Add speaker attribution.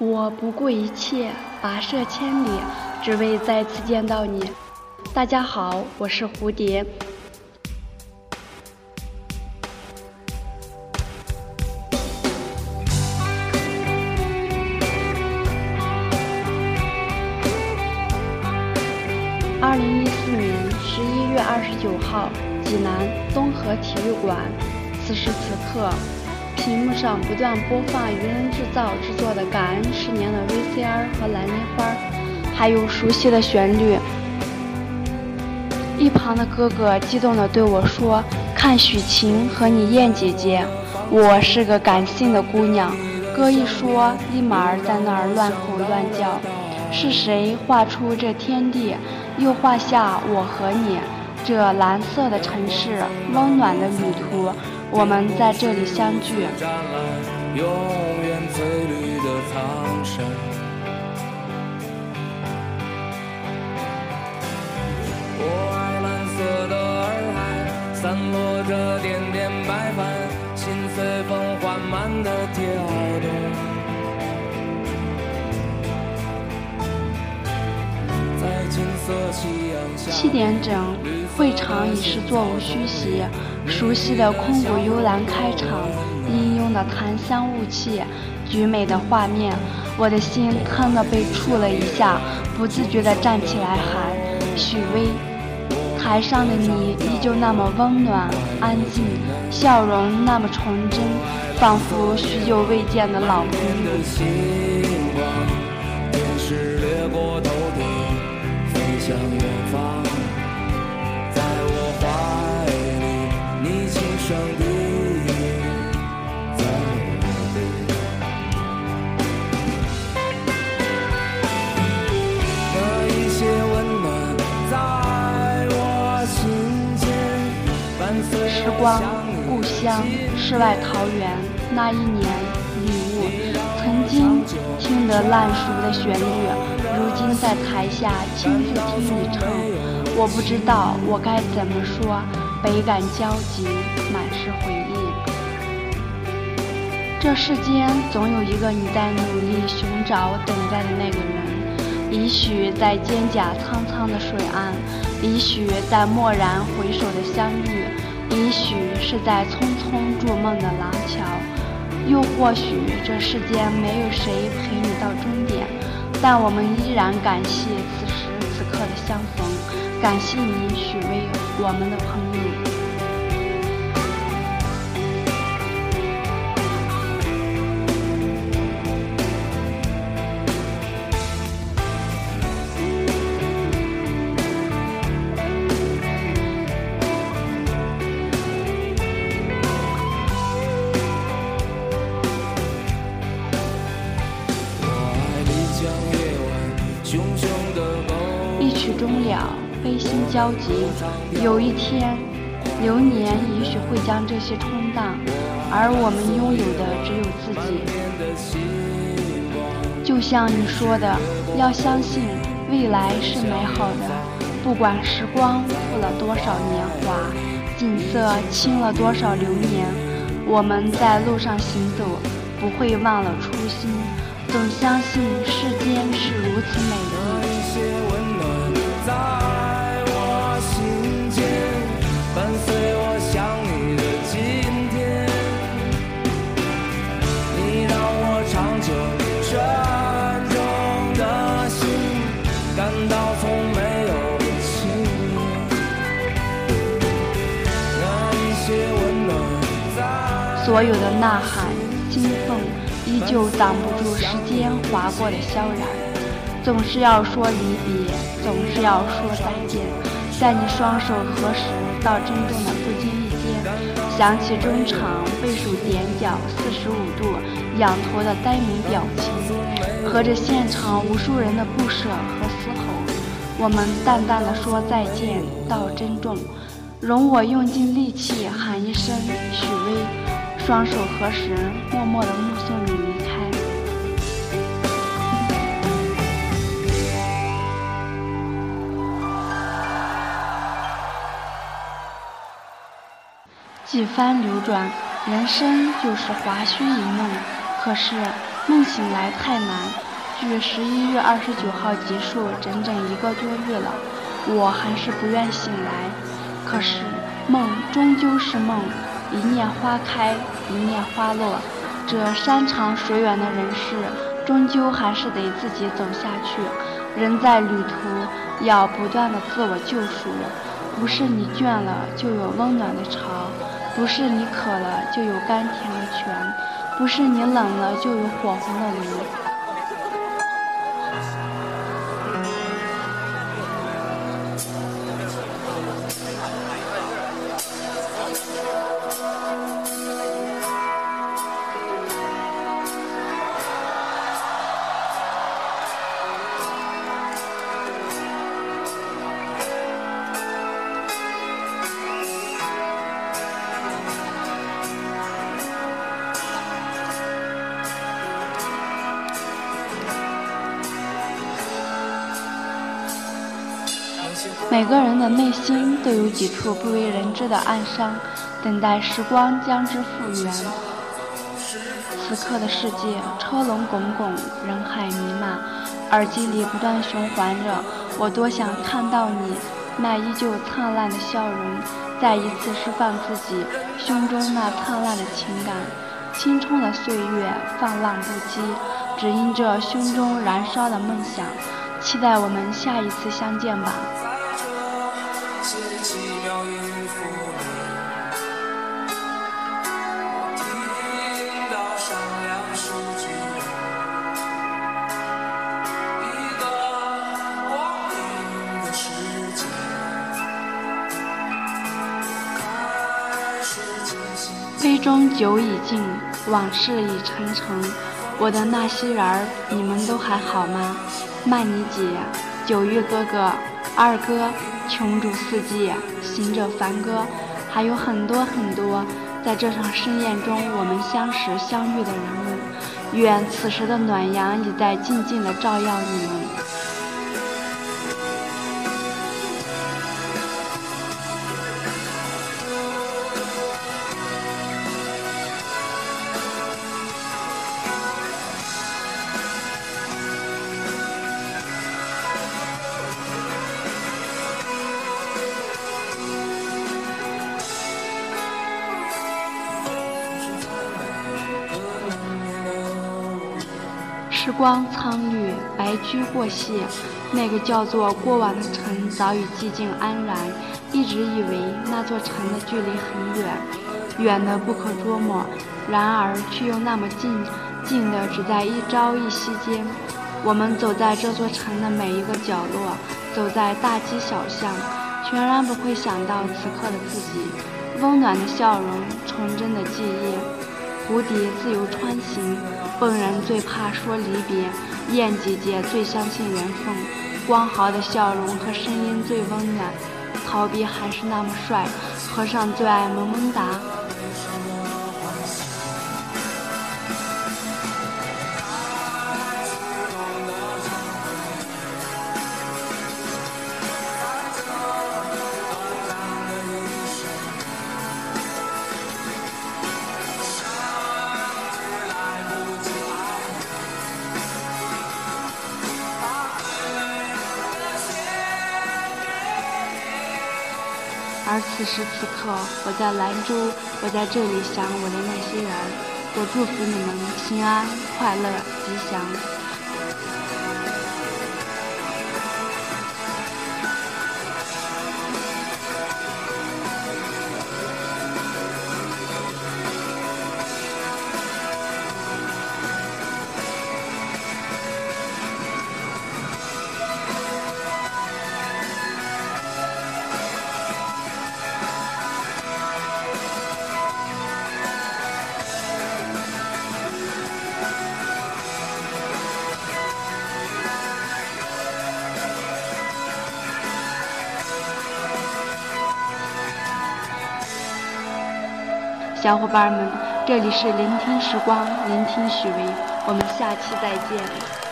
Speaker 1: 我不顾一切，跋涉千里，只为再次见到你。大家好，我是蝴蝶。二零一四年十一月二十九号，济南东河体育馆。此时此刻。屏幕上不断播放愚人制造制作的《感恩十年》的 VCR 和蓝莲花，还有熟悉的旋律。一旁的哥哥激动地对我说：“看许晴和你燕姐姐。”我是个感性的姑娘，哥一说，立马在那儿乱吼乱叫。是谁画出这天地，又画下我和你？这蓝色的城市，温暖的旅途。我们在这里相聚。
Speaker 2: 永远翠绿的苍山我爱蓝色的洱海，散落着点点白帆，心随风缓慢的跳动。
Speaker 1: 七点整，会场已是座无虚席。熟悉的空谷幽兰开场，氤氲的檀香雾气，绝美的画面，我的心疼的被触了一下，不自觉的站起来喊：“许巍！”台上的你依旧那么温暖安静，笑容那么纯真，仿佛许久未见的老朋友。时光，故乡，世外桃源，那一年，礼物，曾经听得烂熟的旋律。如今在台下亲自听你唱，我不知道我该怎么说，倍感焦急，满是回忆。这世间总有一个你在努力寻找、等待的那个人，也许在蒹葭苍苍的水岸，也许在蓦然回首的相遇，也许是在匆匆筑梦的廊桥，又或许这世间没有谁陪你到终点。但我们依然感谢此时此刻的相逢，感谢你，许巍，我们的朋友。焦急，有一天，流年也许会将这些冲淡，而我们拥有的只有自己。就像你说的，要相信未来是美好的，不管时光负了多少年华，景色侵了多少流年，我们在路上行走，不会忘了初心，总相信世间是如此美丽。所有的呐喊、惊凤，依旧挡不住时间划过的萧然。总是要说离别，总是要说再见。在你双手合十到珍重的不经意间，想起中场背手点脚四十五度仰头的呆萌表情，和着现场无数人的不舍和嘶吼，我们淡淡的说再见，道珍重。容我用尽力气喊一声许巍。双手合十，默默的目送你离开。几番流转，人生就是华胥一梦。可是，梦醒来太难。距十一月二十九号结束整整一个多月了，我还是不愿醒来。可是梦终究是梦，一念花开，一念花落。这山长水远的人世，终究还是得自己走下去。人在旅途，要不断的自我救赎。不是你倦了就有温暖的巢，不是你渴了就有甘甜的泉，不是你冷了就有火红的炉。每个人的内心都有几处不为人知的暗伤，等待时光将之复原。此刻的世界车龙滚滚，人海弥漫，耳机里不断循环着“我多想看到你那依旧灿烂的笑容”，再一次释放自己胸中那灿烂的情感。青春的岁月放浪不羁，只因这胸中燃烧的梦想。期待我们下一次相见吧。杯中酒已尽，往事已成尘。我的那些人儿，你们都还好吗？曼妮姐，九月哥哥，二哥。穷主四季，行者凡哥，还有很多很多，在这场盛宴中我们相识相遇的人物，愿此时的暖阳已在静静的照耀你们。时光苍绿，白驹过隙，那个叫做过往的城早已寂静安然。一直以为那座城的距离很远，远的不可捉摸，然而却又那么近，近的只在一朝一夕间。我们走在这座城的每一个角落，走在大街小巷，全然不会想到此刻的自己，温暖的笑容，纯真的记忆，蝴蝶自由穿行。笨人最怕说离别，燕姐姐最相信缘分，光豪的笑容和声音最温暖，逃避还是那么帅，和尚最爱萌萌哒。此时此刻，我在兰州，我在这里想我的那些人，我祝福你们平安、快乐、吉祥。小伙伴们，这里是聆听时光，聆听许巍，我们下期再见。